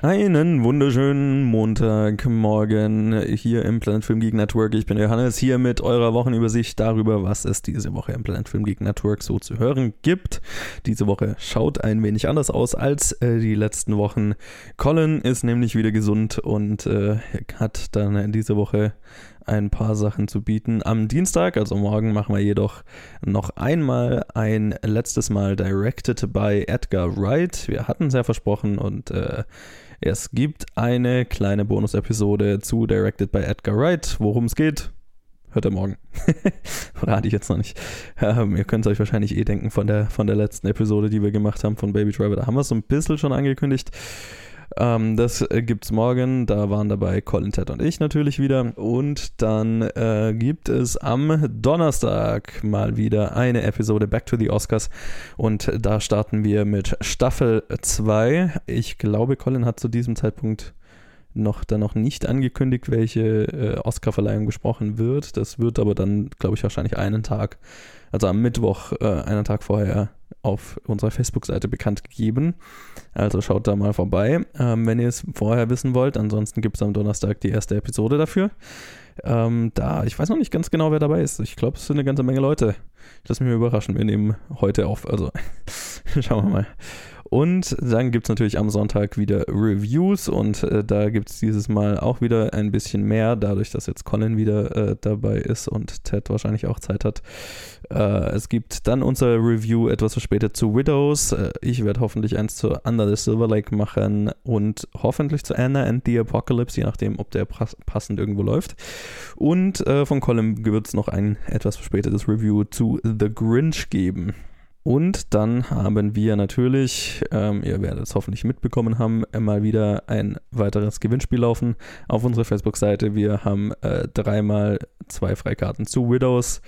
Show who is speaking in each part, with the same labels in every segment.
Speaker 1: Einen wunderschönen Montagmorgen hier im Planet Film Geek Network. Ich bin Johannes hier mit eurer Wochenübersicht darüber, was es diese Woche im Planet Film Geek Network so zu hören gibt. Diese Woche schaut ein wenig anders aus als äh, die letzten Wochen. Colin ist nämlich wieder gesund und äh, hat dann diese Woche ein paar Sachen zu bieten. Am Dienstag, also morgen, machen wir jedoch noch einmal ein letztes Mal Directed by Edgar Wright. Wir hatten es ja versprochen und äh, es gibt eine kleine Bonus-Episode zu Directed by Edgar Wright. Worum es geht, hört ihr morgen. Rate ich jetzt noch nicht. Ähm, ihr könnt es euch wahrscheinlich eh denken von der, von der letzten Episode, die wir gemacht haben von Baby Driver. Da haben wir es so ein bisschen schon angekündigt. Ähm, das äh, gibt's morgen. Da waren dabei Colin, Ted und ich natürlich wieder. Und dann äh, gibt es am Donnerstag mal wieder eine Episode Back to the Oscars. Und da starten wir mit Staffel 2. Ich glaube, Colin hat zu diesem Zeitpunkt noch dann noch nicht angekündigt, welche äh, Oscarverleihung besprochen wird. Das wird aber dann, glaube ich, wahrscheinlich einen Tag, also am Mittwoch, äh, einen Tag vorher auf unserer Facebook-Seite bekannt gegeben. Also schaut da mal vorbei, ähm, wenn ihr es vorher wissen wollt. Ansonsten gibt es am Donnerstag die erste Episode dafür. Ähm, da, ich weiß noch nicht ganz genau, wer dabei ist. Ich glaube, es sind eine ganze Menge Leute. Ich lasse mich mal überraschen. Wir nehmen heute auf. Also schauen wir mal. Und dann gibt es natürlich am Sonntag wieder Reviews und äh, da gibt es dieses Mal auch wieder ein bisschen mehr, dadurch, dass jetzt Colin wieder äh, dabei ist und Ted wahrscheinlich auch Zeit hat. Äh, es gibt dann unser Review etwas verspätet zu Widows. Äh, ich werde hoffentlich eins zu Under the Silver Lake machen und hoffentlich zu Anna and the Apocalypse, je nachdem, ob der passend irgendwo läuft. Und äh, von Colin wird es noch ein etwas verspätetes Review zu The Grinch geben. Und dann haben wir natürlich, ähm, ihr werdet es hoffentlich mitbekommen haben, mal wieder ein weiteres Gewinnspiel laufen auf unserer Facebook-Seite. Wir haben äh, dreimal zwei Freikarten zu Widows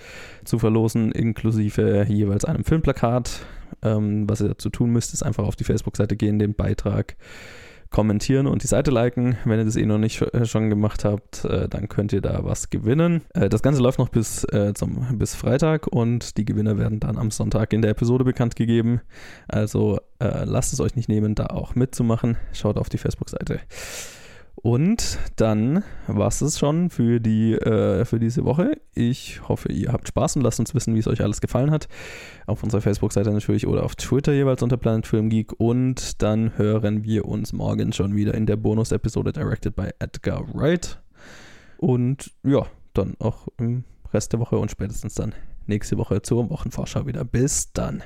Speaker 1: zu verlosen, inklusive jeweils einem Filmplakat. Ähm, was ihr dazu tun müsst, ist einfach auf die Facebook-Seite gehen, den Beitrag kommentieren und die Seite liken. Wenn ihr das eh noch nicht äh, schon gemacht habt, äh, dann könnt ihr da was gewinnen. Äh, das Ganze läuft noch bis, zum, bis Freitag und die Gewinner werden dann am Sonntag in der Episode bekannt gegeben. Also lasst es euch nicht nehmen, da auch mitzumachen. Schaut auf die Facebook-Seite. Und dann war es schon für, die, äh, für diese Woche. Ich hoffe, ihr habt Spaß und lasst uns wissen, wie es euch alles gefallen hat. Auf unserer Facebook-Seite natürlich oder auf Twitter jeweils unter Planet Film Geek. Und dann hören wir uns morgen schon wieder in der Bonus-Episode Directed by Edgar Wright. Und ja, dann auch im Rest der Woche und spätestens dann nächste Woche zur Wochenvorschau wieder. Bis dann.